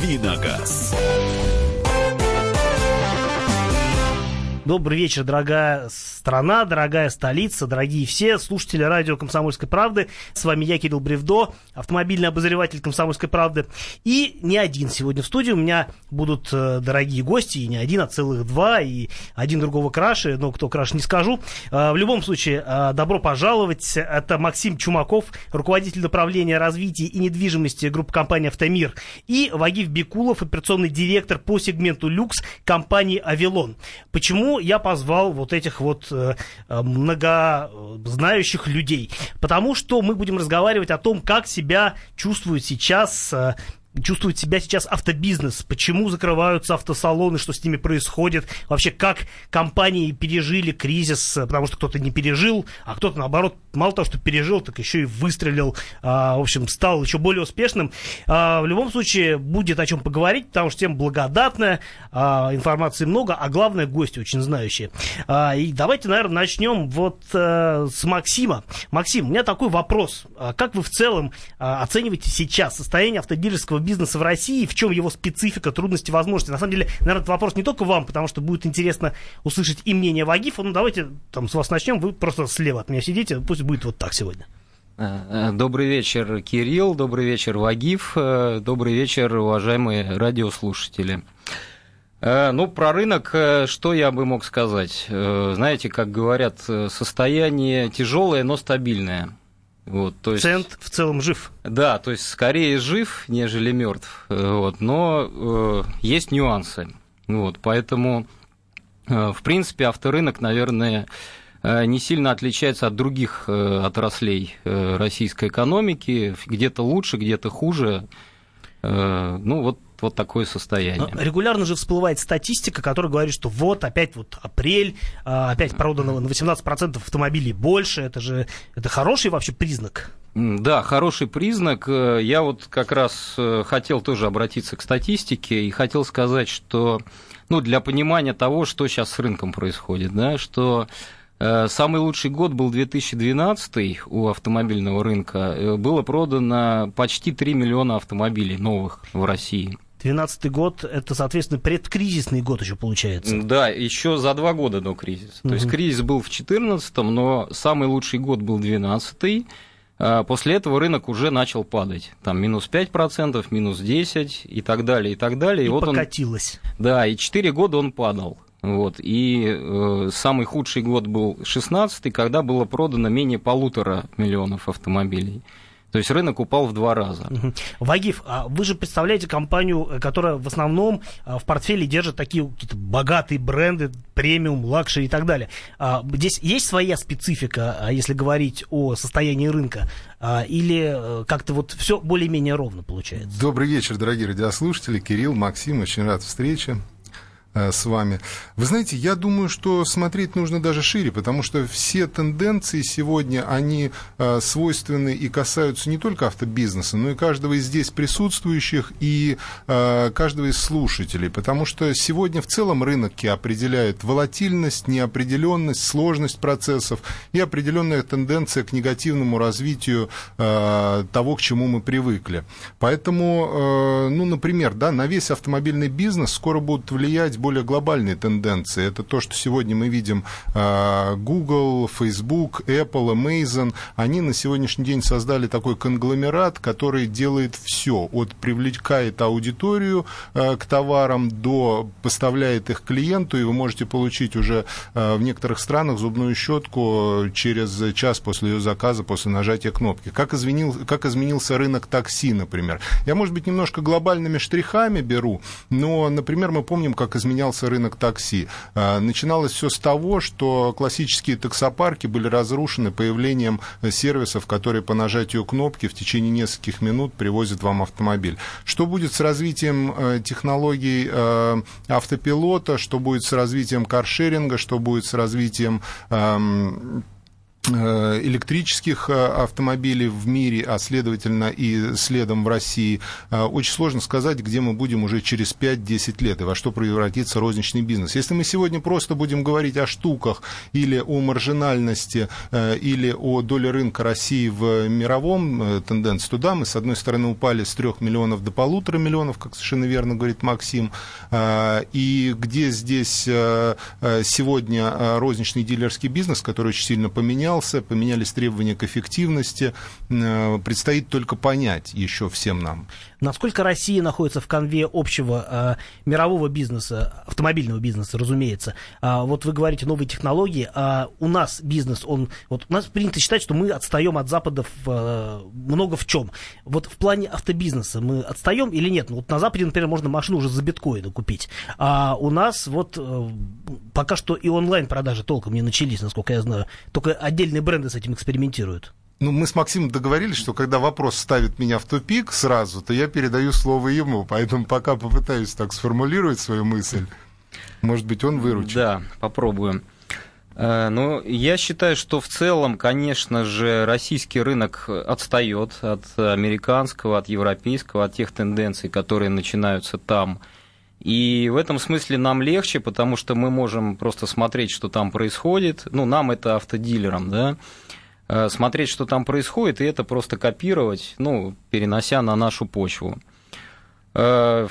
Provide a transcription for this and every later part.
Давиногаз. Добрый вечер, дорогая страна, дорогая столица, дорогие все слушатели радио «Комсомольской правды». С вами я, Кирилл Бревдо, автомобильный обозреватель «Комсомольской правды». И не один сегодня в студии. У меня будут э, дорогие гости, и не один, а целых два, и один другого краше, но кто краше не скажу. Э, в любом случае, э, добро пожаловать. Это Максим Чумаков, руководитель направления развития и недвижимости группы компании «Автомир», и Вагив Бекулов, операционный директор по сегменту «Люкс» компании «Авилон». Почему я позвал вот этих вот э, э, многознающих людей? Потому что мы будем разговаривать о том, как себя чувствует сейчас э, чувствует себя сейчас автобизнес, почему закрываются автосалоны, что с ними происходит, вообще как компании пережили кризис, потому что кто-то не пережил, а кто-то наоборот, мало того, что пережил, так еще и выстрелил, а, в общем, стал еще более успешным. А, в любом случае будет о чем поговорить, потому что тема благодатная, а, информации много, а главное гости очень знающие. А, и давайте, наверное, начнем вот а, с Максима. Максим, у меня такой вопрос. А, как вы в целом а, оцениваете сейчас состояние автодилерского бизнеса в России, в чем его специфика, трудности, возможности. На самом деле, наверное, этот вопрос не только вам, потому что будет интересно услышать и мнение Вагифа. Ну, давайте там с вас начнем. Вы просто слева от меня сидите. Пусть будет вот так сегодня. Э, э, добрый вечер, Кирилл, добрый вечер, Вагиф, э, добрый вечер, уважаемые радиослушатели. Ну, про рынок, что я бы мог сказать? Знаете, как говорят, состояние тяжелое, но стабильное. Вот, то есть, Цент в целом жив. Да, то есть скорее жив, нежели мертв. Вот, но э, есть нюансы. Вот, поэтому, э, в принципе, авторынок, наверное, э, не сильно отличается от других э, отраслей э, российской экономики. Где-то лучше, где-то хуже. Э, ну, вот вот такое состояние. Регулярно же всплывает статистика, которая говорит, что вот опять вот апрель, а, опять продано на 18% автомобилей больше. Это же это хороший вообще признак. Да, хороший признак. Э, я вот как раз э, хотел тоже обратиться к статистике и хотел сказать, что ну, для понимания того, что сейчас с рынком происходит, да, что э, Самый лучший год был 2012 у автомобильного рынка. Было продано почти 3 миллиона автомобилей новых в России. 2012 год это, соответственно, предкризисный год еще получается. Да, еще за два года до кризиса. Угу. То есть кризис был в 2014, но самый лучший год был 2012. А после этого рынок уже начал падать. Там минус 5%, минус 10% и так далее, и так далее. И, и вот покатилось. Он, да, и 4 года он падал. Вот. И э, самый худший год был 16 когда было продано менее полутора миллионов автомобилей. То есть рынок упал в два раза. Вагиф, а вы же представляете компанию, э, которая в основном а, в портфеле держит такие какие-то богатые бренды, премиум, luxury и так далее. А, здесь есть своя специфика, а, если говорить о состоянии рынка, или э, как-то вот все более-менее ровно получается? Добрый вечер, дорогие радиослушатели. Кирилл, Максим, очень рад встрече. Э, с вами. Вы знаете, я думаю, что смотреть нужно даже шире, потому что все тенденции сегодня, они э, свойственны и касаются не только автобизнеса, но и каждого из здесь присутствующих и э, каждого из слушателей, потому что сегодня в целом рынки определяют волатильность, неопределенность, сложность процессов и определенная тенденция к негативному развитию того, к чему мы привыкли. Поэтому, ну, например, да, на весь автомобильный бизнес скоро будут влиять более глобальные тенденции. Это то, что сегодня мы видим а, Google, Facebook, Apple, Amazon. Они на сегодняшний день создали такой конгломерат, который делает все. От привлекает аудиторию а, к товарам до поставляет их клиенту, и вы можете получить уже а, в некоторых странах зубную щетку через час после ее заказа, после нажатия кнопки. Как, изменил, как изменился рынок такси, например. Я, может быть, немножко глобальными штрихами беру, но, например, мы помним, как изменился изменялся рынок такси. А, начиналось все с того, что классические таксопарки были разрушены появлением сервисов, которые по нажатию кнопки в течение нескольких минут привозят вам автомобиль. Что будет с развитием э, технологий э, автопилота, что будет с развитием каршеринга, что будет с развитием эм, электрических э, автомобилей в мире, а следовательно и следом в России, э, очень сложно сказать, где мы будем уже через 5-10 лет и во что превратится розничный бизнес. Если мы сегодня просто будем говорить о штуках или о маржинальности, или о доле рынка России в мировом тенденции, туда мы, с одной стороны, упали с 3 миллионов до полутора миллионов, как совершенно верно говорит Максим, и где здесь сегодня розничный дилерский бизнес, который очень сильно поменялся, поменялся, поменялись требования к эффективности. Э, предстоит только понять еще всем нам. Насколько Россия находится в конве общего э, мирового бизнеса, автомобильного бизнеса, разумеется. А, вот вы говорите новые технологии, а у нас бизнес, он, вот у нас принято считать, что мы отстаем от Запада в, э, много в чем. Вот в плане автобизнеса мы отстаем или нет? Ну, вот на Западе, например, можно машину уже за биткоины купить, а у нас вот э, пока что и онлайн-продажи толком не начались, насколько я знаю. Только отдельные бренды с этим экспериментируют. Ну, мы с Максимом договорились, что когда вопрос ставит меня в тупик сразу, то я передаю слово ему. Поэтому пока попытаюсь так сформулировать свою мысль. Может быть, он выручит. Да, попробуем. Э, ну, я считаю, что в целом, конечно же, российский рынок отстает от американского, от европейского, от тех тенденций, которые начинаются там. И в этом смысле нам легче, потому что мы можем просто смотреть, что там происходит. Ну, нам это автодилерам, да. Э, смотреть, что там происходит, и это просто копировать, ну, перенося на нашу почву. Э, Э,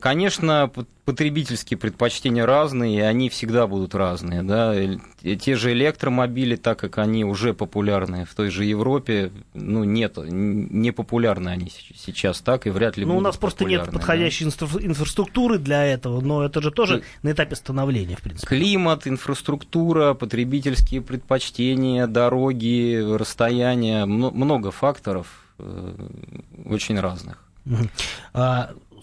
конечно, потребительские предпочтения разные, и они всегда будут разные. Да? Те же электромобили, так как они уже популярны в той же Европе, ну, нет, не популярны они сейчас так, и вряд ли Ну, у нас просто нет подходящей да? инфраструктуры для этого, но это же тоже на этапе становления, в принципе. Климат, инфраструктура, потребительские предпочтения, дороги, расстояния, много факторов э, очень разных.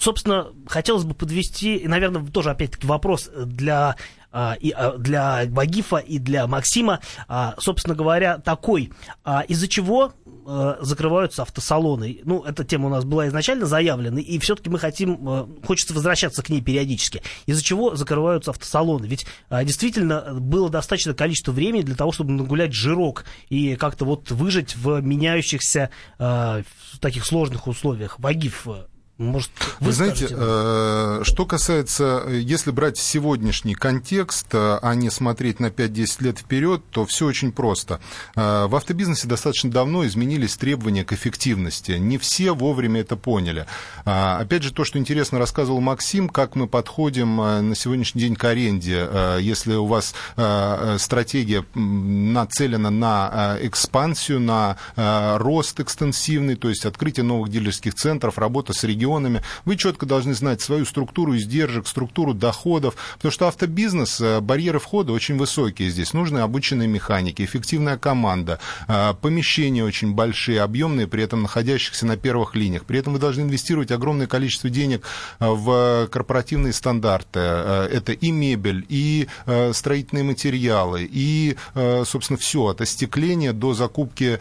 Собственно, хотелось бы подвести, и, наверное, тоже опять-таки вопрос для а, и а, для Вагифа и для Максима, а, собственно говоря, такой. Из-за чего закрываются автосалоны? Ну, эта тема у нас была изначально заявлена, и все-таки мы хотим, хочется возвращаться к ней периодически. Из-за чего закрываются автосалоны? Ведь действительно было достаточно количество времени для того, чтобы нагулять жирок и как-то вот выжить в меняющихся в таких сложных условиях. Вагиф, может, вы, вы знаете, э, что касается, если брать сегодняшний контекст, э, а не смотреть на 5-10 лет вперед, то все очень просто. Э, в автобизнесе достаточно давно изменились требования к эффективности. Не все вовремя это поняли. Э, опять же, то, что интересно рассказывал Максим, как мы подходим на сегодняшний день к аренде. Если у вас стратегия нацелена на экспансию, на рост экстенсивный, то есть открытие новых дилерских центров, работа с регионами, регионами. Вы четко должны знать свою структуру издержек, структуру доходов, потому что автобизнес, э, барьеры входа очень высокие здесь. Нужны обученные механики, эффективная команда, э, помещения очень большие, объемные, при этом находящихся на первых линиях. При этом вы должны инвестировать огромное количество денег э, в корпоративные стандарты. Это и мебель, и строительные материалы, и, собственно, все от остекления до закупки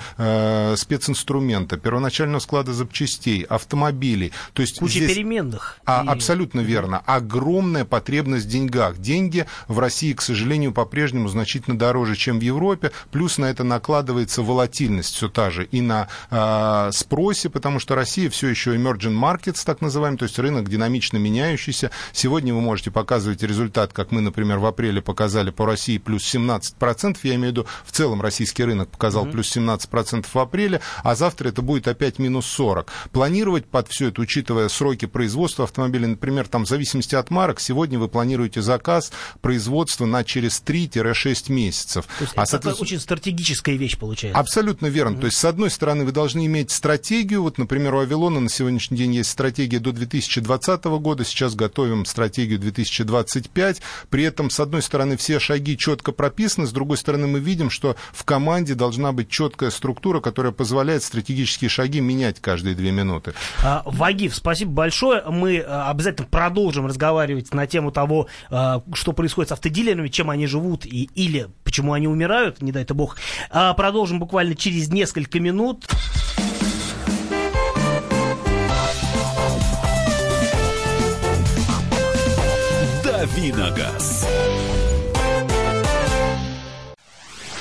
специнструмента, первоначального склада запчастей, автомобилей. То есть Куча здесь... переменных. А, и... Абсолютно верно. Огромная потребность в деньгах. Деньги в России, к сожалению, по-прежнему значительно дороже, чем в Европе. Плюс на это накладывается волатильность все та же и на э, спросе, потому что Россия все еще emerging markets, так называемый, то есть рынок динамично меняющийся. Сегодня вы можете показывать результат, как мы, например, в апреле показали по России плюс 17%. Я имею в виду, в целом российский рынок показал mm-hmm. плюс 17% в апреле, а завтра это будет опять минус 40. Планировать под всю эту учитывая сроки производства автомобиля, например, там в зависимости от марок, сегодня вы планируете заказ производства на через 3-6 месяцев. То есть а это соответственно... очень стратегическая вещь получается. Абсолютно верно. Mm-hmm. То есть, с одной стороны, вы должны иметь стратегию. Вот, например, у Авилона на сегодняшний день есть стратегия до 2020 года, сейчас готовим стратегию 2025. При этом, с одной стороны, все шаги четко прописаны, с другой стороны, мы видим, что в команде должна быть четкая структура, которая позволяет стратегические шаги менять каждые две минуты. А, ваги Агив, спасибо большое. Мы э, обязательно продолжим разговаривать на тему того, э, что происходит с автодилерами, чем они живут и, или почему они умирают, не дай это бог. А продолжим буквально через несколько минут. Давиногаз.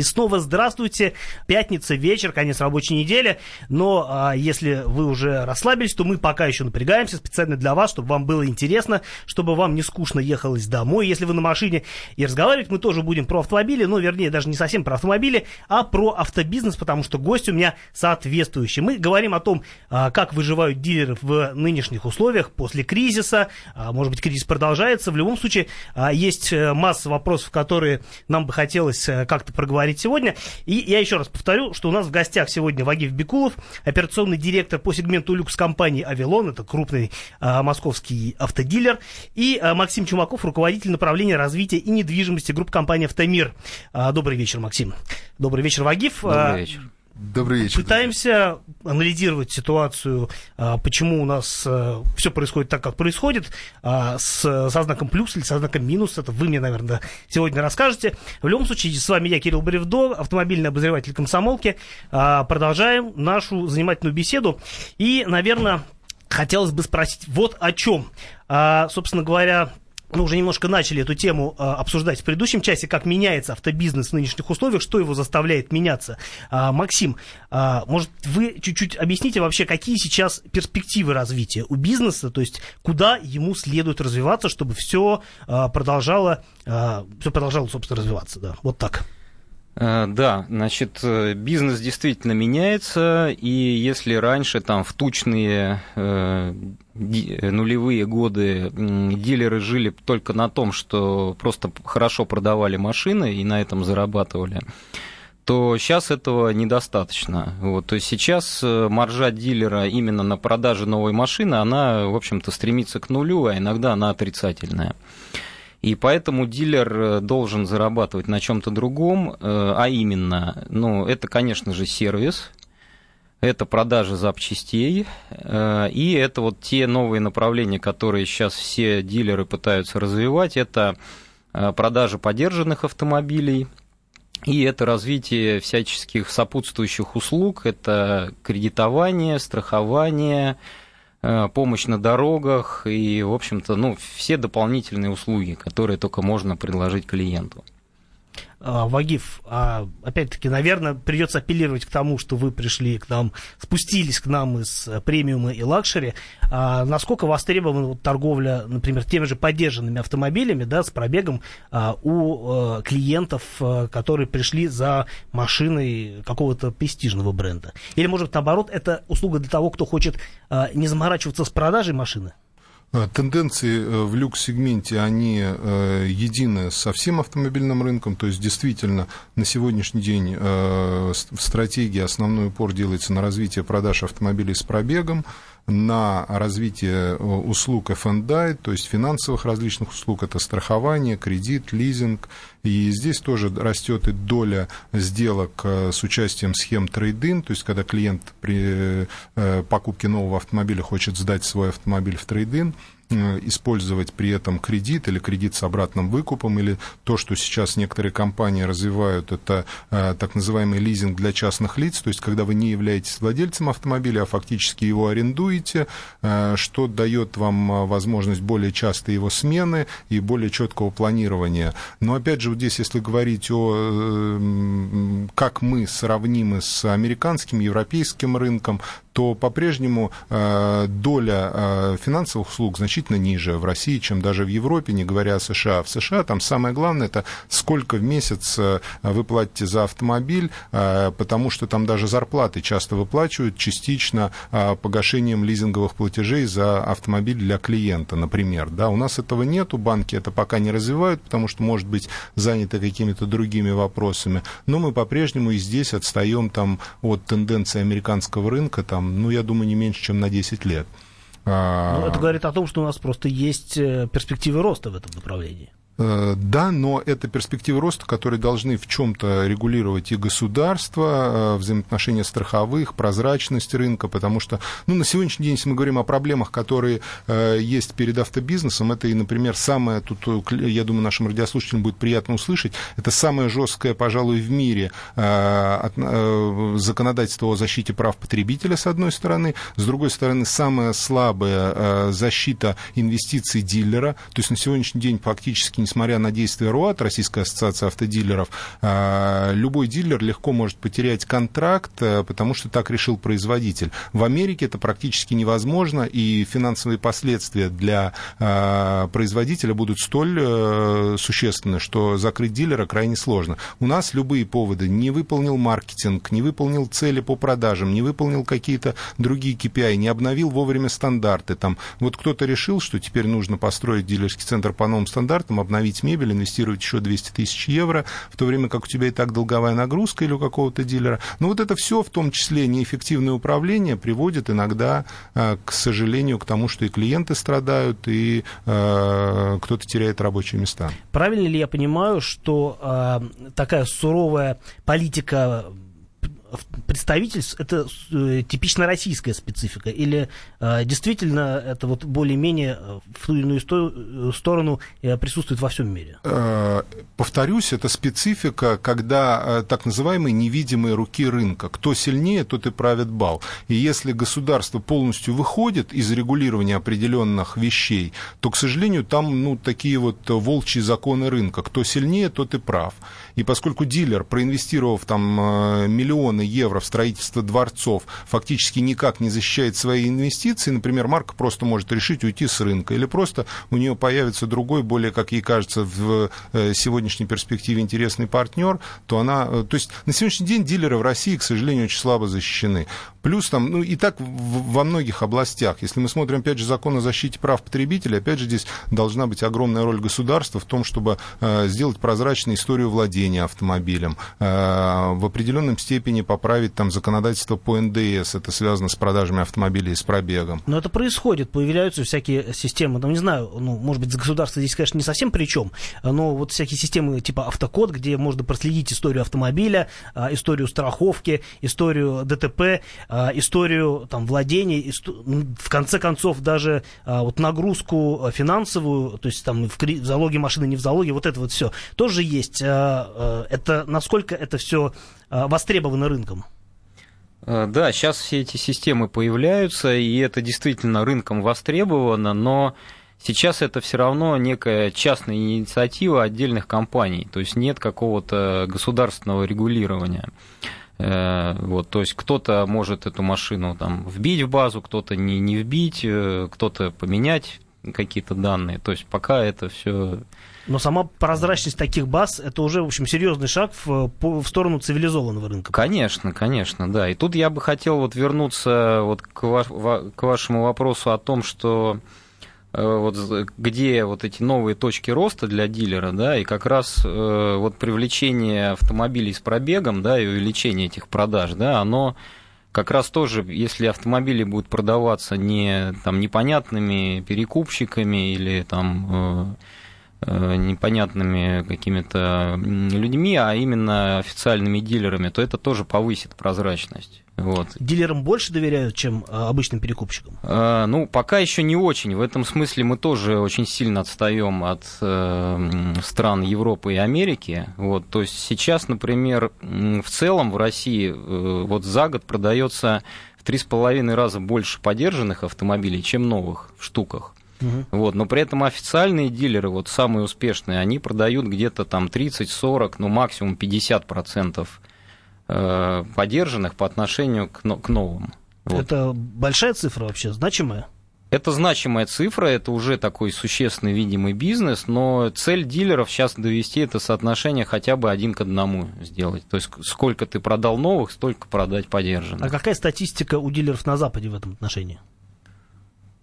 И снова здравствуйте. Пятница, вечер, конец рабочей недели. Но а, если вы уже расслабились, то мы пока еще напрягаемся специально для вас, чтобы вам было интересно, чтобы вам не скучно ехалось домой. Если вы на машине и разговаривать, мы тоже будем про автомобили, ну, вернее, даже не совсем про автомобили, а про автобизнес, потому что гость у меня соответствующий. Мы говорим о том, а, как выживают дилеры в нынешних условиях после кризиса. А, может быть, кризис продолжается. В любом случае, а, есть э, масса вопросов, которые нам бы хотелось э, как-то проговорить говорить сегодня. И я еще раз повторю, что у нас в гостях сегодня Вагиф Бекулов, операционный директор по сегменту люкс компании «Авилон», это крупный а, московский автодилер, и а, Максим Чумаков, руководитель направления развития и недвижимости группы компании «Автомир». А, добрый вечер, Максим. Добрый вечер, Вагиф. Добрый вечер. Добрый вечер. Пытаемся анализировать ситуацию, а, почему у нас а, все происходит так, как происходит, а, с, со знаком плюс или со знаком минус. Это вы мне, наверное, сегодня расскажете. В любом случае, с вами я, Кирилл Бревдо, автомобильный обозреватель комсомолки. Продолжаем нашу занимательную беседу. И, наверное, хотелось бы спросить вот о чем. Собственно говоря, мы уже немножко начали эту тему а, обсуждать в предыдущем часе, как меняется автобизнес в нынешних условиях, что его заставляет меняться. А, Максим, а, может, вы чуть-чуть объясните вообще, какие сейчас перспективы развития у бизнеса, то есть куда ему следует развиваться, чтобы все а, продолжало, а, все продолжало, собственно, развиваться, да, вот так. Э, да, значит, э, бизнес действительно меняется, и если раньше там в тучные э, нулевые годы дилеры жили только на том, что просто хорошо продавали машины и на этом зарабатывали, то сейчас этого недостаточно. Вот, то есть сейчас маржа дилера именно на продаже новой машины, она, в общем-то, стремится к нулю, а иногда она отрицательная. И поэтому дилер э, должен зарабатывать на чем-то другом, э, а именно, ну, это, конечно же, сервис, это продажа запчастей, э, и это вот те новые направления, которые сейчас все дилеры пытаются развивать, это продажа подержанных автомобилей, и это развитие всяческих сопутствующих услуг, это кредитование, страхование, помощь на дорогах и, в общем-то, ну, все дополнительные услуги, которые только можно предложить клиенту. А, Вагиф, а, опять-таки, наверное, придется апеллировать к тому, что вы пришли к нам, спустились к нам из э, премиума и luxury. А, насколько востребована торговля, например, теми же поддержанными автомобилями, да, с пробегом у э, клиентов, э, которые пришли за машиной какого-то престижного бренда? Или, может, наоборот, это услуга для того, кто хочет не заморачиваться с продажей машины? Э, тенденции э, в люкс-сегменте, они э, едины со всем автомобильным рынком, то есть действительно на сегодняшний день в стратегии основной упор делается на развитие продаж автомобилей с пробегом, на развитие услуг F&I, то есть финансовых различных услуг, это страхование, кредит, лизинг, и здесь тоже растет и доля сделок с участием схем трейдин, то есть когда клиент при покупке нового автомобиля хочет сдать свой автомобиль в трейдин, Э, использовать при этом кредит или кредит с обратным выкупом, или то, что сейчас некоторые компании развивают, это э, так называемый лизинг для частных лиц, то есть когда вы не являетесь владельцем автомобиля, а фактически его арендуете, э, что дает вам возможность более частой его смены и более четкого планирования. Но опять же, вот здесь, если говорить о как мы сравнимы с американским, европейским рынком, то по-прежнему э, доля э, финансовых услуг значительно ниже в России, чем даже в Европе, не говоря о США. В США там самое главное это сколько в месяц э, вы платите за автомобиль, потому что там даже зарплаты часто выплачивают частично погашением лизинговых платежей за автомобиль для клиента, например. Да, у нас этого нету, банки это пока не развивают, потому что, может быть, заняты какими-то другими вопросами, но мы по-прежнему и здесь отстаем там от тенденции американского рынка, там, там, ну, я думаю, не меньше, чем на 10 лет. А, ну, это говорит о том, что у нас просто есть э, перспективы роста в этом направлении. Э, да, но это перспективы роста, которые должны в чем-то регулировать и государство, э, взаимоотношения страховых, прозрачность рынка, потому что ну, на сегодняшний день, если мы говорим о проблемах, которые э, есть перед автобизнесом, это и, например, самое, тут, я думаю, нашим радиослушателям будет приятно услышать, это самое жесткое, пожалуй, в мире законодательство о защите прав потребителя, с одной стороны, с другой стороны, самая слабая защита инвестиций дилера, то есть на сегодняшний день фактически, несмотря на действия РУАТ, Российская ассоциация автодилеров, а, любой дилер легко может потерять контракт, э, потому что так решил производитель. В Америке это практически невозможно, и финансовые последствия для а, производителя будут столь э, существенны, что закрыть дилера крайне сложно. У нас любые поводы не выполнил маркетинг, не выполнил цели по продажам, не выполнил какие-то другие KPI, не обновил вовремя стандарты. Там, вот кто-то решил, что теперь нужно построить дилерский центр по новым стандартам, обновить мебель, инвестировать еще 200 тысяч евро, в то время как у тебя и так долговая нагрузка или у какого-то дилера. Но вот это все, в том числе неэффективное управление, приводит иногда, а, к сожалению, к тому, что и клиенты страдают, и а, кто-то теряет рабочие места. Правильно ли я понимаю, что э, такая суровая политика представительств это э, типично российская специфика? Или э, действительно это вот более-менее э, в ту или иную сто, сторону присутствует во всем мире? Повторюсь, это специфика, когда так называемые невидимые руки рынка. Кто сильнее, тот и правит бал. И если государство полностью выходит из регулирования определенных вещей, то, к сожалению, там ну, такие вот волчьи законы рынка. Кто сильнее, тот и прав. И поскольку дилер, проинвестировав там миллионы миллионы евро в строительство дворцов фактически никак не защищает свои инвестиции, например, марка просто может решить уйти с рынка, или просто у нее появится другой, более, как ей кажется, в э, сегодняшней перспективе интересный партнер, то она... Э, то есть на сегодняшний день дилеры в России, к сожалению, очень слабо защищены. Плюс там, ну и так во многих областях. Если мы смотрим, опять же, закон о защите прав потребителей, опять же, здесь должна быть огромная роль государства в том, чтобы э, сделать прозрачную историю владения автомобилем, э, в определенном степени поправить там законодательство по НДС, это связано с продажами автомобилей с пробегом. Но это происходит, появляются всякие системы, ну, не знаю, ну, может быть, государство здесь, конечно, не совсем при чем, но вот всякие системы типа автокод, где можно проследить историю автомобиля, а, историю страховки, историю ДТП, а, историю там, владения, исто... в конце концов даже а, вот нагрузку финансовую, то есть там в залоге машины, не в залоге, вот это вот все тоже есть. Это насколько это все востребовано рынком? Да, сейчас все эти системы появляются, и это действительно рынком востребовано, но сейчас это все равно некая частная инициатива отдельных компаний, то есть нет какого-то государственного регулирования. Э, вот, то есть кто-то может эту машину там вбить в базу, кто-то не, не вбить, э, кто-то поменять какие-то данные. То есть пока это все. Но сама прозрачность таких баз это уже, в общем, серьезный шаг в, в сторону цивилизованного рынка. Конечно, конечно, да. И тут я бы хотел вот вернуться вот к, ваш, к вашему вопросу о том, что Э, вот где вот эти новые точки роста для дилера, да, и как раз э, вот привлечение автомобилей с пробегом, да, и увеличение этих продаж, да, оно как раз тоже, если автомобили будут продаваться не там непонятными перекупщиками или там э, непонятными какими-то людьми, а именно официальными дилерами, то это тоже повысит прозрачность. Вот. Дилерам больше доверяют, чем а, обычным перекупщикам? А, ну, пока еще не очень. В этом смысле мы тоже очень сильно отстаем от э, стран Европы и Америки. Вот, то есть сейчас, например, в целом в России э, вот за год продается в три с половиной раза больше подержанных автомобилей, чем новых в штуках. Угу. Вот, но при этом официальные дилеры, вот самые успешные, они продают где-то там 30-40, ну максимум 50 процентов Э, поддержанных по отношению к, к новым. Вот. Это большая цифра вообще, значимая? Это значимая цифра, это уже такой существенный видимый бизнес, но цель дилеров сейчас довести это соотношение хотя бы один к одному сделать. То есть сколько ты продал новых, столько продать подержанных. А какая статистика у дилеров на Западе в этом отношении?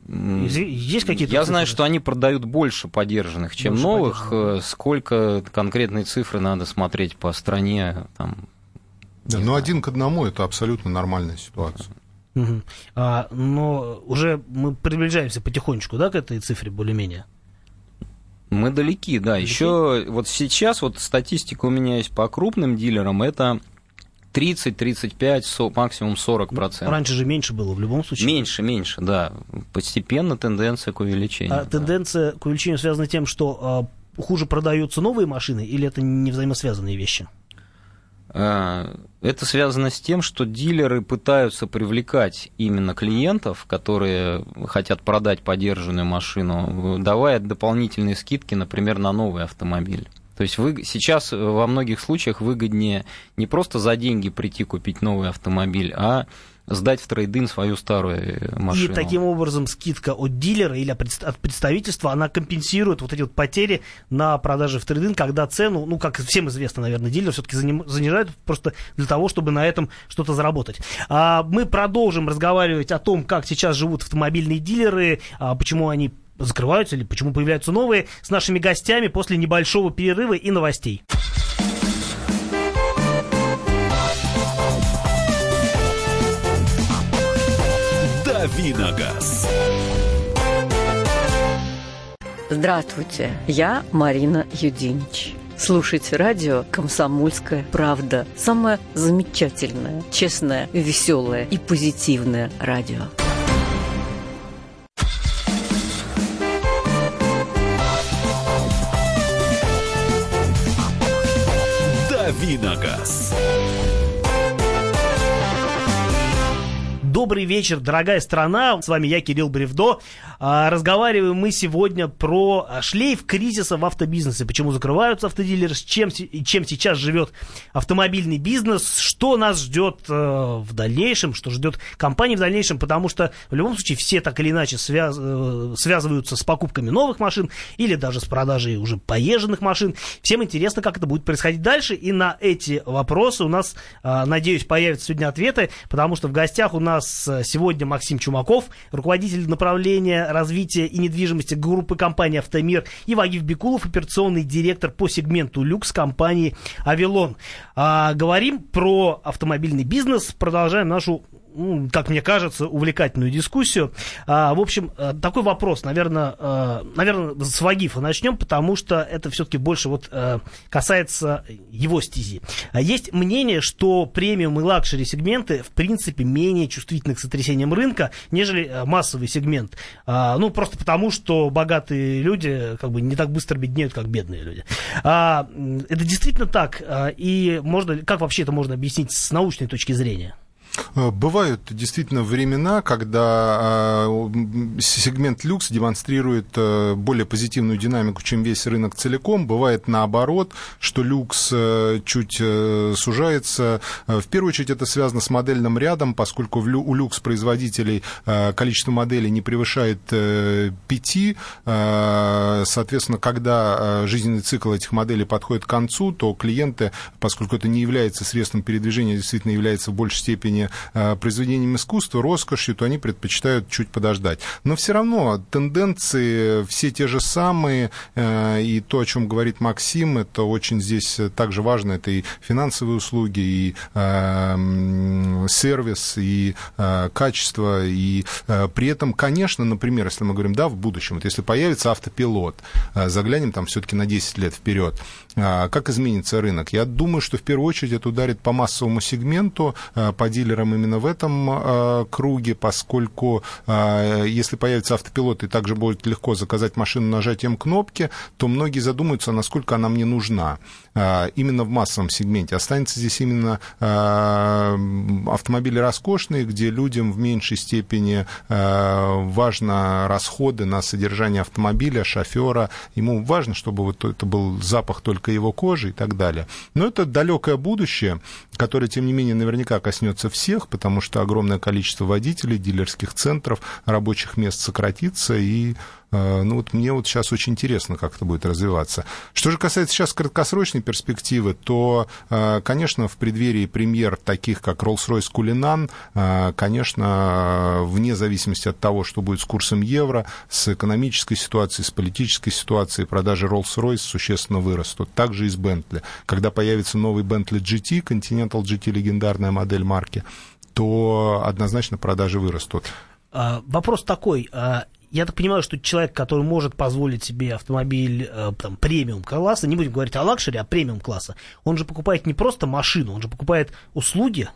Есть какие-то Я цифры? знаю, что они продают больше подержанных, чем больше новых. Подержанных. Сколько конкретные цифры надо смотреть по стране, там, да, но один к одному это абсолютно нормальная ситуация. Угу. А, но уже мы приближаемся потихонечку, да, к этой цифре более-менее? Мы далеки, да. Далеки? Еще вот сейчас вот статистика у меня есть по крупным дилерам, это 30, 35, максимум 40 процентов. Раньше же меньше было в любом случае. Меньше, меньше, да. Постепенно тенденция к увеличению. А да. тенденция к увеличению связана с тем, что а, хуже продаются новые машины, или это не взаимосвязанные вещи? А, это связано с тем, что дилеры пытаются привлекать именно клиентов, которые хотят продать подержанную машину, давая дополнительные скидки, например, на новый автомобиль. То есть вы, сейчас во многих случаях выгоднее не просто за деньги прийти купить новый автомобиль, а сдать в трейдин свою старую машину. И таким образом скидка от дилера или от представительства, она компенсирует вот эти вот потери на продаже в трейдин, когда цену, ну, как всем известно, наверное, дилер все-таки занижает просто для того, чтобы на этом что-то заработать. А мы продолжим разговаривать о том, как сейчас живут автомобильные дилеры, а почему они закрываются или почему появляются новые, с нашими гостями после небольшого перерыва и новостей. Давиногаз. Здравствуйте, я Марина Юдинич. Слушайте радио «Комсомольская правда». Самое замечательное, честное, веселое и позитивное радио. Давиногаз. Добрый вечер, дорогая страна. С вами я, Кирилл Бревдо. А, разговариваем мы сегодня про шлейф кризиса в автобизнесе. Почему закрываются автодилеры, чем, чем сейчас живет автомобильный бизнес, что нас ждет э, в дальнейшем, что ждет компании в дальнейшем, потому что в любом случае все так или иначе связ, э, связываются с покупками новых машин или даже с продажей уже поезженных машин. Всем интересно, как это будет происходить дальше, и на эти вопросы у нас, э, надеюсь, появятся сегодня ответы, потому что в гостях у нас нас э, сегодня Максим Чумаков, руководитель направления развития и недвижимости группы компании «Автомир», и Бекулов, операционный директор по сегменту люкс компании «Авилон». А, говорим про автомобильный бизнес, продолжаем нашу ну, как мне кажется, увлекательную дискуссию. А, в общем, э, такой вопрос, наверное, э, наверное, с Вагифа начнем, потому что это все-таки больше вот э, касается его стези. А есть мнение, что премиум и luxury сегменты, в принципе, менее чувствительны к сотрясениям рынка, нежели массовый сегмент. А, ну, просто потому, что богатые люди как бы не так быстро беднеют, как бедные люди. Это действительно так? И можно, как вообще это можно объяснить с научной точки зрения? Э, бывают действительно времена, когда э, сегмент люкс демонстрирует э, более позитивную динамику, чем весь рынок целиком. Бывает наоборот, что люкс чуть сужается. В первую очередь это связано с модельным рядом, поскольку у люкс-производителей количество моделей не превышает пяти. Соответственно, когда жизненный цикл этих моделей подходит к концу, то клиенты, поскольку это не является средством передвижения, действительно является в большей степени произведением искусства, роскошью, то они предпочитают чуть подождать. Но все равно тенденции все те же самые, э, и то, о чем говорит Максим, это очень здесь также важно, это и финансовые услуги, и э, сервис, и э, качество, и э, при этом, конечно, например, если мы говорим, да, в будущем, вот если появится автопилот, э, заглянем там все-таки на 10 лет вперед, э, как изменится рынок? Я думаю, что в первую очередь это ударит по массовому сегменту, э, по дилерам лидером именно в этом э, круге, поскольку э, если появится автопилот и также будет легко заказать машину нажатием кнопки, то многие задумаются, насколько она мне нужна именно в массовом сегменте. Останется здесь именно автомобили роскошные, где людям в меньшей степени важно расходы на содержание автомобиля, шофера. Ему важно, чтобы вот это был запах только его кожи и так далее. Но это далекое будущее, которое, тем не менее, наверняка коснется всех потому что огромное количество водителей, дилерских центров, рабочих мест сократится, и ну вот мне вот сейчас очень интересно, как это будет развиваться. Что же касается сейчас краткосрочной перспективы, то, э, конечно, в преддверии премьер таких, как Rolls-Royce Кулинан, э, конечно, вне зависимости от того, что будет с курсом евро, с экономической ситуацией, с политической ситуацией, продажи Rolls-Royce существенно вырастут. Также и с Bentley. Когда появится новый Bentley GT, Continental GT, легендарная модель марки, то однозначно продажи вырастут. А, вопрос такой. Я так понимаю, что человек, который может позволить себе автомобиль э, премиум класса, не будем говорить о лакшере, а премиум класса, он же покупает не просто машину, он же покупает услуги,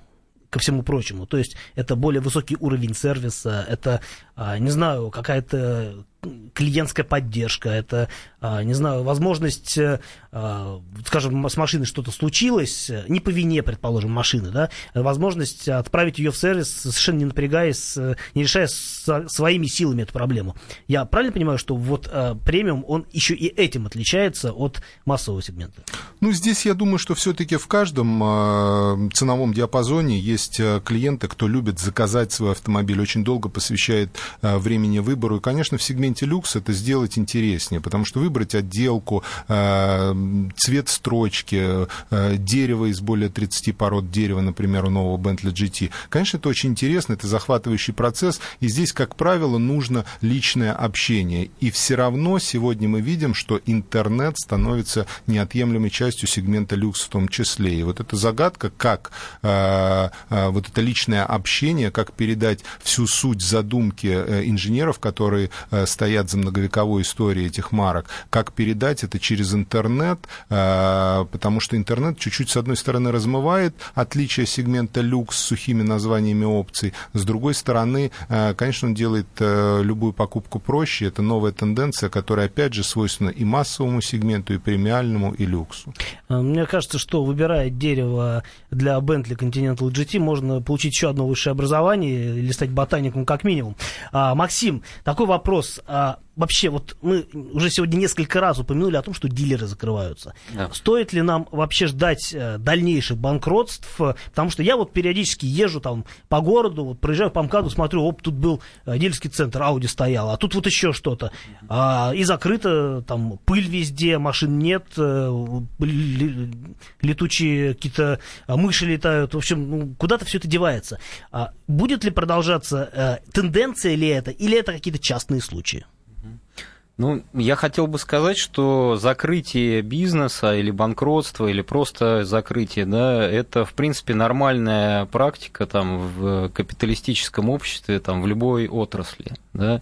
ко всему прочему. То есть это более высокий уровень сервиса, это, а, не знаю, какая-то клиентская поддержка, это, а, не знаю, возможность, э, а, скажем, с машиной что-то случилось, не по вине, предположим, машины, да, возможность отправить ее в сервис, совершенно не напрягаясь, э, не решая своими силами эту проблему. Я правильно понимаю, что вот э, премиум, он еще и этим отличается от массового сегмента? Ну, здесь я думаю, что все-таки в каждом ценовом диапазоне есть клиенты, кто любит заказать свой автомобиль, очень долго посвящает времени выбору, и, конечно, в сегменте сегменте люкс это сделать интереснее, потому что выбрать отделку, э, цвет строчки, э, дерево из более 30 пород дерева, например, у нового Bentley GT, конечно, это очень интересно, это захватывающий процесс, и здесь, как правило, нужно личное общение. И все равно сегодня мы видим, что интернет становится неотъемлемой частью сегмента люкс в том числе. И вот эта загадка, как э, вот это личное общение, как передать всю суть задумки инженеров, которые стоят за многовековой историей этих марок, как передать это через интернет, э, потому что интернет чуть-чуть, с одной стороны, размывает отличие сегмента люкс с сухими названиями опций, с другой стороны, э, конечно, он делает э, любую покупку проще, это новая тенденция, которая, опять же, свойственна и массовому сегменту, и премиальному, и люксу. Мне кажется, что выбирая дерево для Bentley Continental GT, можно получить еще одно высшее образование или стать ботаником как минимум. А, Максим, такой вопрос а, вообще, вот мы уже сегодня несколько раз упомянули о том, что дилеры закрываются. Да. Стоит ли нам вообще ждать э, дальнейших банкротств? Потому что я вот периодически езжу там по городу, вот проезжаю по МКАДу, смотрю, оп, тут был э, дилерский центр, Ауди стоял, а тут вот еще что-то. А, и закрыто, там пыль везде, машин нет, э, летучие какие-то мыши летают. В общем, ну, куда-то все это девается. А будет ли продолжаться тенденция ли это, или это какие-то частные случаи? Ну, я хотел бы сказать, что закрытие бизнеса или банкротство, или просто закрытие, да, это, в принципе, нормальная практика там, в капиталистическом обществе, там, в любой отрасли. Да.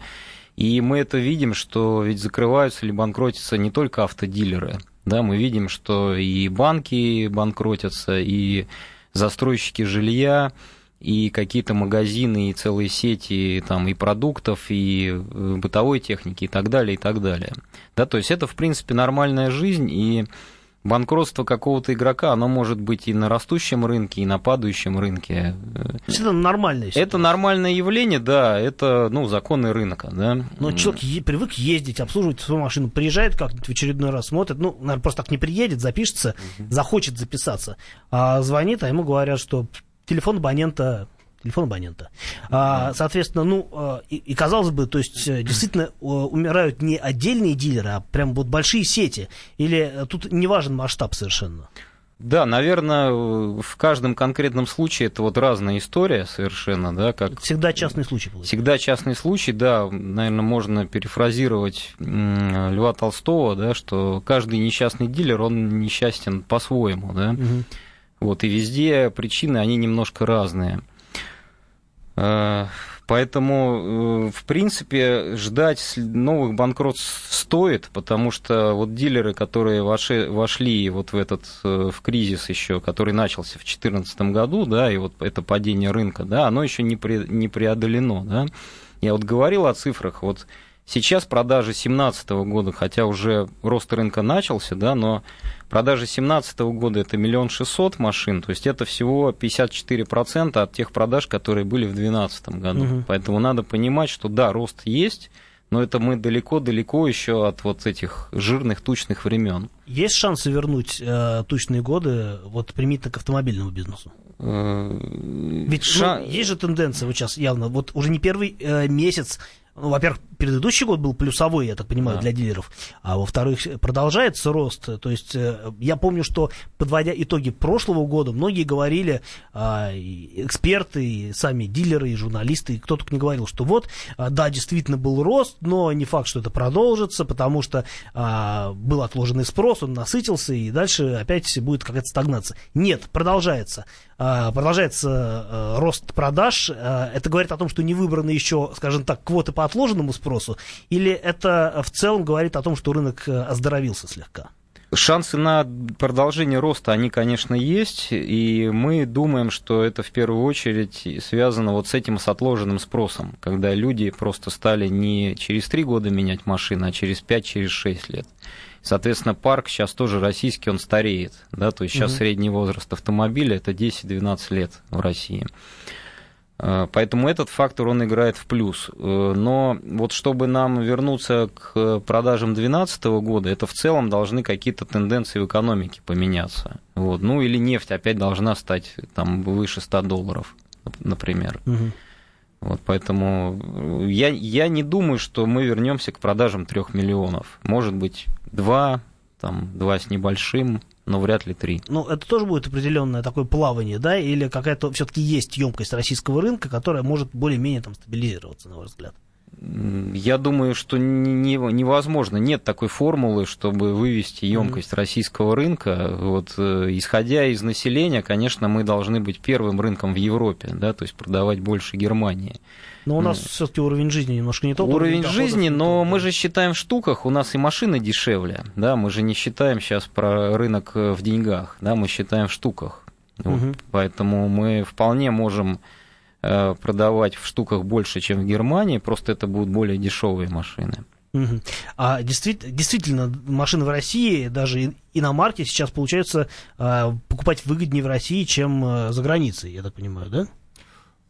И мы это видим, что ведь закрываются или банкротятся не только автодилеры. Да, мы видим, что и банки банкротятся, и застройщики жилья, и какие-то магазины, и целые сети там, и продуктов, и э, бытовой техники, и так далее, и так далее. Да, то есть это, в принципе, нормальная жизнь, и банкротство какого-то игрока, оно может быть и на растущем рынке, и на падающем рынке. Это нормальное Это нормальное явление, да, это, ну, законы рынка, да. Но человек е- привык ездить, обслуживать свою машину, приезжает как-нибудь в очередной раз, смотрит, ну, наверное, просто так не приедет, запишется, угу. захочет записаться, а звонит, а ему говорят, что телефон абонента телефон абонента. А, соответственно, ну, а, и, и казалось бы, то есть э, действительно умирают не отдельные дилеры, а прям вот большие сети. Или э, тут не важен масштаб совершенно? Да, наверное, в каждом конкретном случае это вот разная история совершенно, да, как... Всегда частный случай получается. Всегда частный случай, да, наверное, можно перефразировать Льва Толстого, да, что каждый несчастный дилер, он несчастен по-своему, да. Угу. Вот, и везде причины, они немножко разные. Э, поэтому, э, в принципе, ждать новых банкротств стоит, потому что вот дилеры, которые вошли, вот в этот э, в кризис еще, который начался в 2014 году, да, и вот это падение рынка, да, оно еще не, не преодолено, да. Я вот говорил о цифрах, вот сейчас продажи 2017 года, хотя уже рост рынка начался, да, но Продажи 2017 года это миллион шестьсот машин, то есть это всего 54% от тех продаж, которые были в 2012 году. Угу. Поэтому надо понимать, что да, рост есть, но это мы далеко-далеко еще от вот этих жирных тучных времен. Есть шансы вернуть э, тучные годы вот примитивно к автомобильному бизнесу? Э, Ведь Ша... ну, есть же тенденция вот сейчас явно, вот уже не первый э, месяц ну, во-первых, предыдущий год был плюсовой, я так понимаю, да. для дилеров, а во-вторых, продолжается рост. То есть э, я помню, что подводя итоги прошлого года, многие говорили, а, эксперты, и сами дилеры, и журналисты, и кто только не говорил, что вот, а, да, действительно был рост, но не факт, что это продолжится, потому что а, был отложенный спрос, он насытился, и дальше опять будет какая-то стагнация. Нет, продолжается. Продолжается рост продаж. Это говорит о том, что не выбраны еще, скажем так, квоты по отложенному спросу? Или это в целом говорит о том, что рынок оздоровился слегка? Шансы на продолжение роста, они, конечно, есть, и мы думаем, что это в первую очередь связано вот с этим с отложенным спросом, когда люди просто стали не через три года менять машины, а через пять, через шесть лет. Соответственно, парк сейчас тоже российский, он стареет, да, то есть сейчас угу. средний возраст автомобиля это 10-12 лет в России. Э, поэтому этот фактор, он играет в плюс. Э, но вот чтобы нам вернуться к продажам 2012 года, это в целом должны какие-то тенденции в экономике поменяться. Вот. Ну или нефть опять должна стать там, выше 100 долларов, например. Угу. Вот, поэтому я, я не думаю, что мы вернемся к продажам 3 миллионов. Может быть, 2, там, 2 с небольшим но вряд ли три. Ну, это тоже будет определенное такое плавание, да, или какая-то все-таки есть емкость российского рынка, которая может более-менее там стабилизироваться, на ваш взгляд? Я думаю, что не, невозможно. Нет такой формулы, чтобы вывести емкость российского рынка. Вот, э, исходя из населения, конечно, мы должны быть первым рынком в Европе, да, то есть продавать больше Германии. Но у нас все-таки уровень жизни немножко не тот. Уровень жизни, но мы же считаем в штуках, у нас и машины дешевле, да, мы же не считаем сейчас про рынок э, в деньгах, да, мы считаем в штуках. Вот. Поэтому мы вполне можем продавать в штуках больше, чем в Германии, просто это будут более дешевые машины. Угу. А действительно, действительно, машины в России, даже иномарки сейчас получается э, покупать выгоднее в России, чем э, за границей, я так понимаю, да?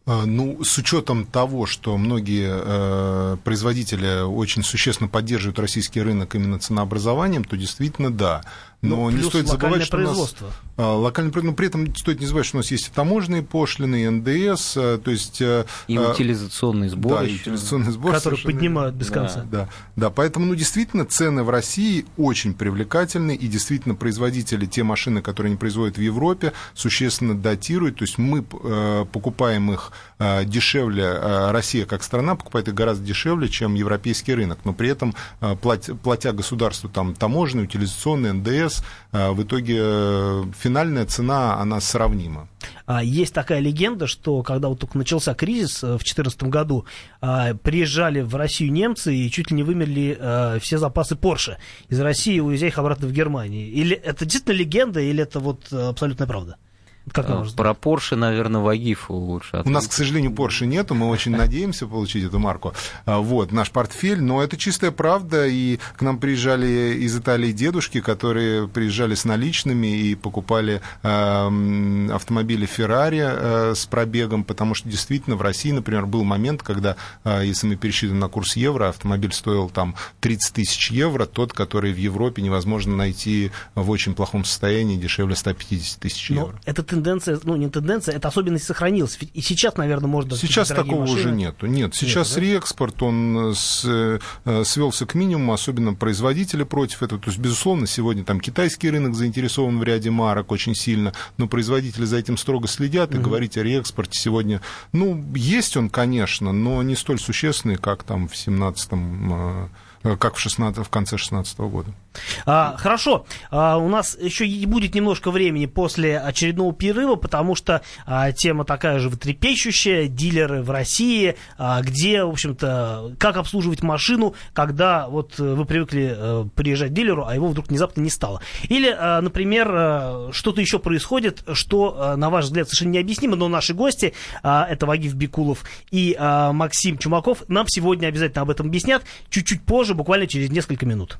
А, ну, с учетом того, что многие э, производители очень существенно поддерживают российский рынок именно ценообразованием, то действительно да. Но ну, не стоит забывать, что у нас а, локальное производство, но при этом стоит не забывать, что у нас есть и таможенные пошлины, и НДС, а, то есть... А, и утилизационный сбор. Да, и утилизационный сбор. Который поднимают без конца. Да, да, да, поэтому, ну, действительно, цены в России очень привлекательны, и действительно производители, те машины, которые они производят в Европе, существенно датируют, то есть мы э, покупаем их э, дешевле, Россия как страна покупает их гораздо дешевле, чем европейский рынок, но при этом платя, платя государству там таможенные, утилизационные, НДС, э, в итоге э, финальная цена, она сравнима. А, есть такая легенда, что когда вот только начался кризис э, в 2014 году, приезжали в Россию немцы и чуть ли не вымерли все запасы Porsche из России, уезжая их обратно в Германию. Или это действительно легенда, или это вот абсолютная правда? Как а, Про Porsche, наверное, Вагифу лучше. Ответить. У нас, к сожалению, Porsche нету, мы очень надеемся получить эту марку. А, вот, наш портфель, но это чистая правда, и к нам приезжали из Италии дедушки, которые приезжали с наличными и покупали э, автомобили Ferrari э, с пробегом, потому что действительно в России, например, был момент, когда, э, если мы пересчитываем на курс евро, автомобиль стоил там 30 тысяч евро, тот, который в Европе невозможно найти в очень плохом состоянии, дешевле 150 тысяч евро. Это тенденция, ну не тенденция, это особенность сохранилась. И сейчас, наверное, можно... Сейчас такого машины. уже нету. Нет, сейчас Нет, реэкспорт, он с, э, свелся к минимуму, особенно производители против этого. То есть, безусловно, сегодня там китайский рынок заинтересован в ряде марок очень сильно, но производители за этим строго следят, и угу. говорить о реэкспорте сегодня, ну, есть он, конечно, но не столь существенный, как там в 17 Э, как в, 16, в конце 2016 года. А, хорошо, а, у нас еще будет немножко времени после очередного перерыва, потому что а, тема такая же вытрепещущая, дилеры в России, а, где, в общем-то, как обслуживать машину, когда вот вы привыкли а, приезжать к дилеру, а его вдруг внезапно не стало. Или, а, например, а, что-то еще происходит, что, а, на ваш взгляд, совершенно необъяснимо, но наши гости, а, это Вагиф Бекулов и а, Максим Чумаков, нам сегодня обязательно об этом объяснят чуть-чуть позже, буквально через несколько минут.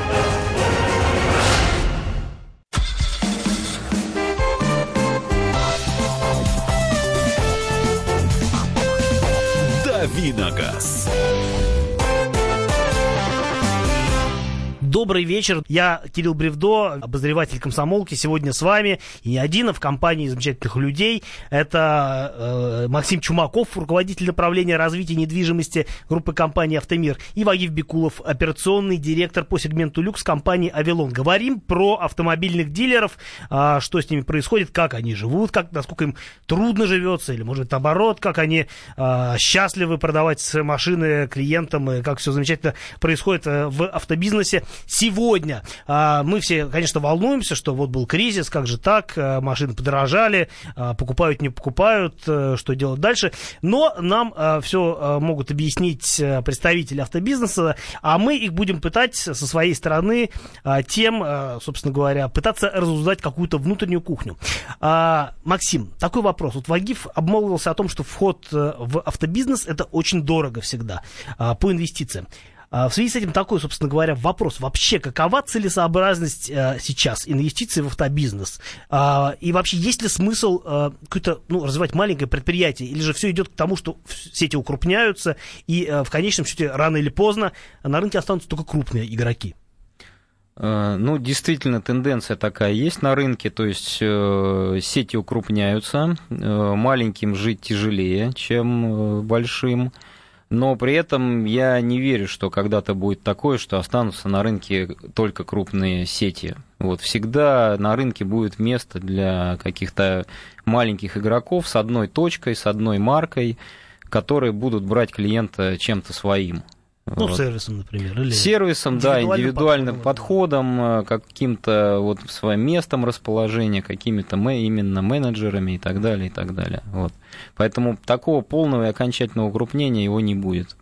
Давиногаз. Добрый вечер. Я Кирилл Бревдо, обозреватель комсомолки. Сегодня с вами и не один, а в компании замечательных людей. Это э, Максим Чумаков, руководитель направления развития недвижимости группы компании «Автомир», и Вагив Бекулов, операционный директор по сегменту люкс компании «Авилон». Говорим про автомобильных дилеров, э, что с ними происходит, как они живут, как, насколько им трудно живется, или, может, наоборот, как они э, счастливы продавать машины клиентам, и как все замечательно происходит э, в автобизнесе. Сегодня а, мы все, конечно, волнуемся, что вот был кризис, как же так, а, машины подорожали, а, покупают, не покупают, а, что делать дальше. Но нам а, все а, могут объяснить а, представители автобизнеса, а мы их будем пытать со своей стороны а, тем, а, собственно говоря, пытаться разузнать какую-то внутреннюю кухню. А, Максим, такой вопрос. Вот Вагиф обмолвился о том, что вход э, в автобизнес это очень дорого всегда а, по инвестициям. А, в связи с этим такой, собственно говоря, вопрос. Вообще, какова целесообразность э, сейчас инвестиций в автобизнес? А, и вообще, есть ли смысл э, какое-то, ну, развивать маленькое предприятие? Или же все идет к тому, что сети укрупняются, и э, в конечном счете, рано или поздно на рынке останутся только крупные игроки? Ну, действительно, тенденция такая есть на рынке, то есть сети укрупняются, маленьким жить тяжелее, чем большим но при этом я не верю, что когда-то будет такое, что останутся на рынке только крупные сети. Вот всегда на рынке будет место для каких-то маленьких игроков с одной точкой, с одной маркой, которые будут брать клиента чем-то своим. Ну, вот. сервисом, например. Или сервисом, да, индивидуальным подходом, подходом да. каким-то вот своим местом расположения, какими-то именно менеджерами и так далее, и так далее. Вот. Поэтому такого полного и окончательного укрупнения его не будет.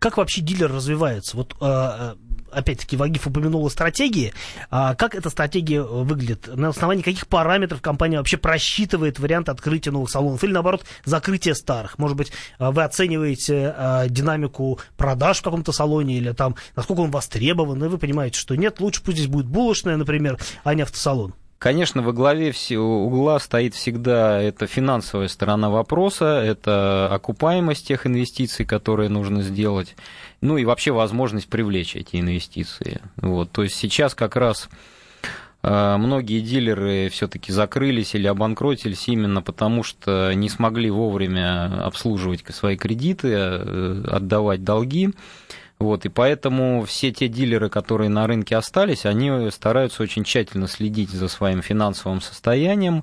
Как вообще дилер развивается? Вот а, опять-таки, Вагиф упомянула стратегии. А как эта стратегия выглядит? На основании каких параметров компания вообще просчитывает вариант открытия новых салонов? Или, наоборот, закрытия старых? Может быть, а, вы оцениваете а, динамику продаж в каком-то салоне или там, насколько он востребован, и вы понимаете, что нет, лучше пусть здесь будет булочная, например, а не автосалон. Конечно, во главе угла стоит всегда эта финансовая сторона вопроса, это окупаемость тех инвестиций, которые нужно сделать, ну и вообще возможность привлечь эти инвестиции. Вот. То есть сейчас как раз э, многие дилеры все-таки закрылись или обанкротились именно потому, что не смогли вовремя обслуживать свои кредиты, э, отдавать долги. Вот, и поэтому все те дилеры, которые на рынке остались, они стараются очень тщательно следить за своим финансовым состоянием.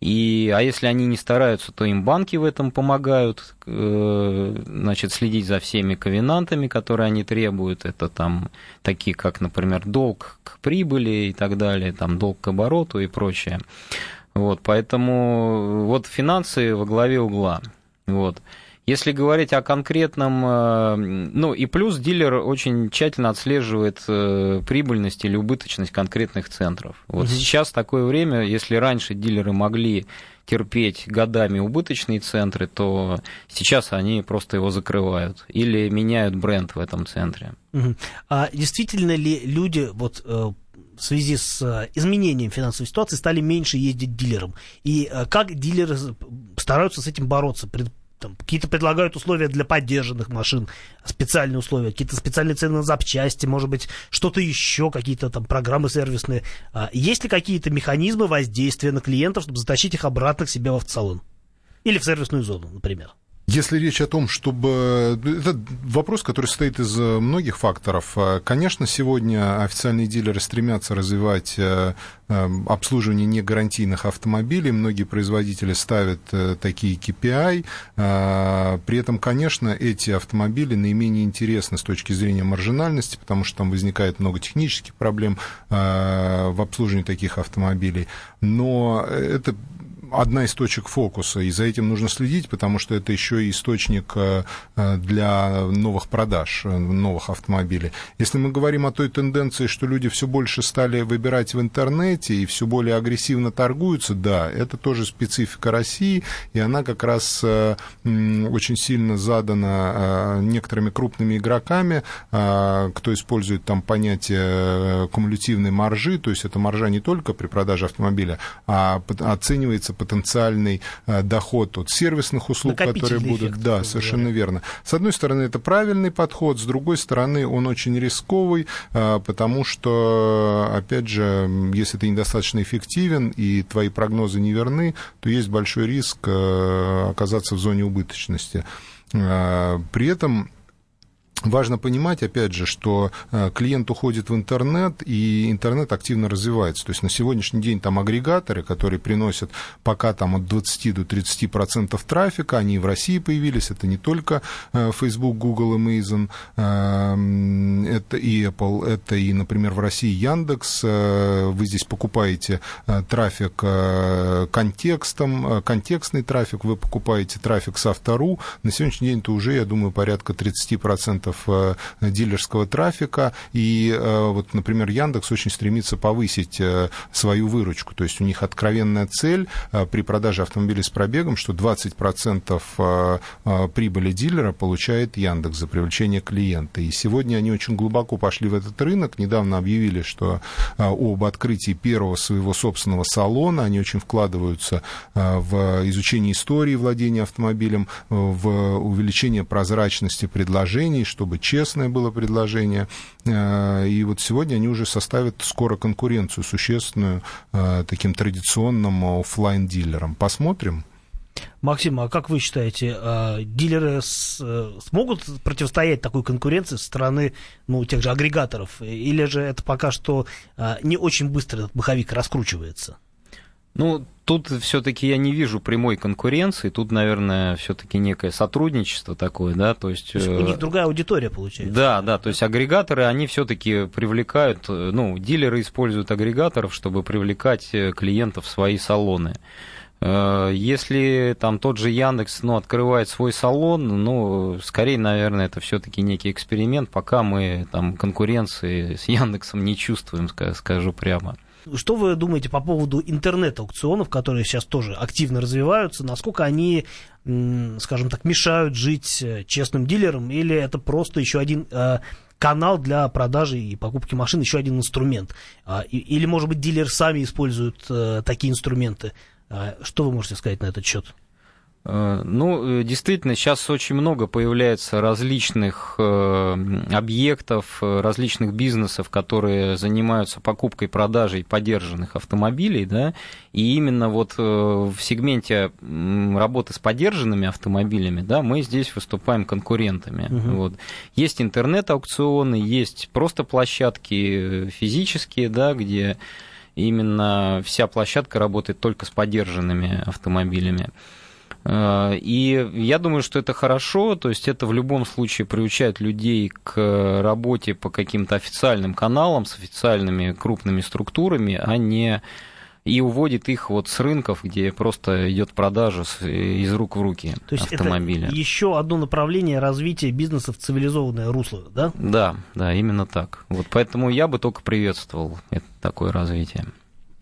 И, а если они не стараются, то им банки в этом помогают, э, значит, следить за всеми ковенантами, которые они требуют. Это там такие, как, например, долг к прибыли и так далее, там долг к обороту и прочее. Вот, поэтому вот финансы во главе угла. Вот. Если говорить о конкретном, э, ну и плюс дилер очень тщательно отслеживает э, прибыльность или убыточность конкретных центров. Вот угу. сейчас такое время, если раньше дилеры могли терпеть годами убыточные центры, то сейчас они просто его закрывают или меняют бренд в этом центре. Угу. А действительно ли люди вот э, в связи с изменением финансовой ситуации стали меньше ездить дилером? И как дилеры стараются с этим бороться? Там, какие-то предлагают условия для поддержанных машин, специальные условия, какие-то специальные цены на запчасти, может быть, что-то еще, какие-то там программы сервисные. А есть ли какие-то механизмы воздействия на клиентов, чтобы затащить их обратно к себе в автосалон? Или в сервисную зону, например? Если речь о том, чтобы... Это вопрос, который состоит из многих факторов. Конечно, сегодня официальные дилеры стремятся развивать э, э, обслуживание негарантийных автомобилей. Многие производители ставят э, такие KPI. При этом, конечно, эти автомобили наименее интересны с точки зрения маржинальности, потому что там возникает много технических проблем в обслуживании таких автомобилей. Но это одна из точек фокуса, и за этим нужно следить, потому что это еще и источник э, для новых продаж, э, новых автомобилей. Если мы говорим о той тенденции, что люди все больше стали выбирать в интернете и все более агрессивно торгуются, да, это тоже специфика России, и она как раз э, очень сильно задана некоторыми крупными игроками, кто использует там понятие кумулятивной маржи, то есть это маржа не только при продаже автомобиля, а оценивается потенциальный доход от сервисных услуг, которые будут. Эффект, да, совершенно говоря. верно. С одной стороны, это правильный подход, с другой стороны, он очень рисковый, потому что, опять же, если ты недостаточно эффективен и твои прогнозы не верны, то есть большой риск оказаться в зоне убыточности. При этом Важно понимать, опять же, что э, клиент уходит в интернет, и интернет активно развивается. То есть на сегодняшний день там агрегаторы, которые приносят пока там от 20 до 30 процентов трафика, они в России появились, это не только э, Facebook, Google, Amazon, эм, это и Apple, это и, например, в России Яндекс. Э, вы здесь покупаете трафик контекстом, контекстный трафик, вы покупаете трафик с автору. На сегодняшний день это уже, я думаю, порядка 30 процентов э, дилерского трафика, и э, вот, например, Яндекс очень стремится повысить э, свою выручку, то есть у них откровенная цель при продаже автомобилей с пробегом, что 20% прибыли дилера получает Яндекс за привлечение клиента, и сегодня они очень глубоко пошли в этот рынок, недавно объявили, что об открытии первого своего собственного салона, они очень вкладываются в изучение истории владения автомобилем, в увеличение прозрачности предложений, чтобы честное было предложение. Э, и вот сегодня они уже составят скоро конкуренцию существенную э, таким традиционным офлайн дилерам Посмотрим. Максим, а как вы считаете, э, дилеры смогут противостоять такой конкуренции со стороны ну, тех же агрегаторов? Или же это пока что не очень быстро этот маховик раскручивается? Ну, тут все-таки я не вижу прямой конкуренции, тут, наверное, все-таки некое сотрудничество такое, да, то есть... То есть у них э, другая аудитория получается. Да, да, то есть агрегаторы, они все-таки привлекают, э, ну, дилеры используют агрегаторов, чтобы привлекать э, клиентов в свои салоны. Если там тот же Яндекс, ну, открывает свой салон, ну, скорее, наверное, это все-таки некий эксперимент, пока мы там конкуренции с Яндексом не чувствуем, скажу прямо. Что вы думаете по поводу интернет-аукционов, которые сейчас тоже активно развиваются? Насколько они, скажем так, мешают жить э, честным дилерам? Или это просто еще один э, канал для продажи и покупки машин, еще один инструмент? А, или, может быть, дилеры сами используют э, такие инструменты? А, что вы можете сказать на этот счет? Э, ну, э, действительно, сейчас очень много появляется различных э, объектов, различных бизнесов, которые занимаются покупкой, продажей подержанных автомобилей, да, и именно вот в сегменте работы с подержанными автомобилями, да, мы здесь выступаем конкурентами. Угу. Вот. Есть интернет-аукционы, есть просто площадки физические, да, где именно вся площадка работает только с подержанными автомобилями. Э, и я думаю, что это хорошо, то есть это в любом случае приучает людей к работе по каким-то официальным каналам с официальными крупными структурами, а не и уводит их вот с рынков, где просто идет продажа из рук в руки То есть автомобиля. Это еще одно направление развития бизнеса в цивилизованное русло, да? Да, да, именно так. Вот поэтому я бы только приветствовал это, такое развитие.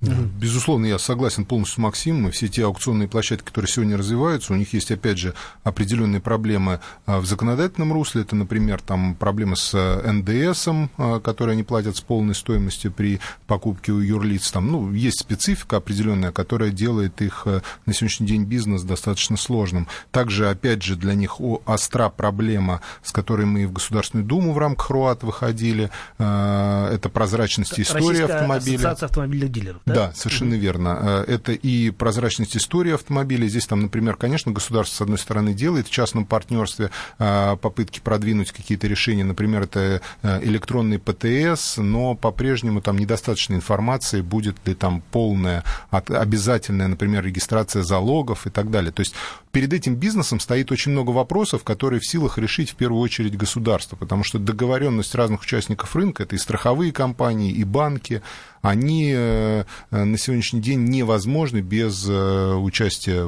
Безусловно, я согласен полностью с Максимом. Все те аукционные площадки, которые сегодня развиваются, у них есть, опять же, определенные проблемы а, в законодательном русле. Это, например, там проблемы с э, НДС, а, которые они платят с полной стоимостью при покупке у юрлиц. Там, ну, есть специфика определенная, которая делает их на сегодняшний день бизнес достаточно сложным. Также, опять же, для них остра проблема, с которой мы в Государственную Думу в рамках РУАТ выходили. А, это прозрачность истории автомобиля. Ассоциация автомобильных дилеров. Да, да совершенно mm-hmm. верно. Э, это и прозрачность истории автомобиля. Здесь там, например, конечно, государство, с одной стороны, делает в частном партнерстве э, попытки продвинуть какие-то решения. Например, это э, электронный ПТС, но по-прежнему там недостаточно информации, будет ли там полная, обязательная, например, регистрация залогов и так далее. То есть перед этим бизнесом стоит очень много вопросов, которые в силах решить в первую очередь государство, потому что договоренность разных участников рынка, это и страховые компании, и банки, они на сегодняшний день невозможны без э, участия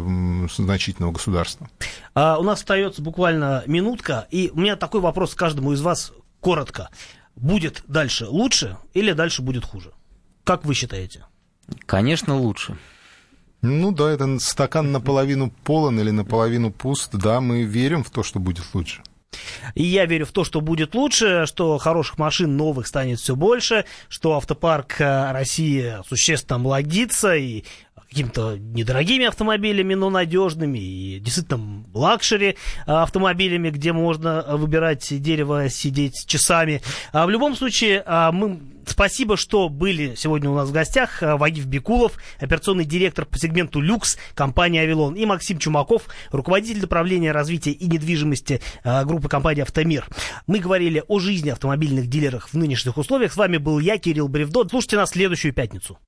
значительного государства. А у нас остается буквально минутка, и у меня такой вопрос каждому из вас коротко. Будет дальше лучше или дальше будет хуже? Как вы считаете? Конечно, лучше. Ну да, это стакан наполовину полон или наполовину пуст. Да, мы верим в то, что будет лучше. И я верю в то, что будет лучше, что хороших машин новых станет все больше, что автопарк э, России существенно молодится, и какими-то недорогими автомобилями, но надежными, и действительно luxury автомобилями, где можно выбирать дерево, сидеть часами. А в любом случае, мы Спасибо, что были сегодня у нас в гостях. Вагиф Бекулов, операционный директор по сегменту «Люкс» компании «Авилон», и Максим Чумаков, руководитель направления развития и недвижимости группы компании «Автомир». Мы говорили о жизни автомобильных дилерах в нынешних условиях. С вами был я, Кирилл Бревдо. Слушайте нас следующую пятницу.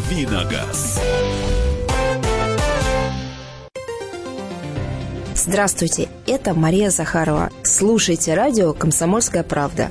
Давиногаз. Здравствуйте, это Мария Захарова. Слушайте радио «Комсомольская правда».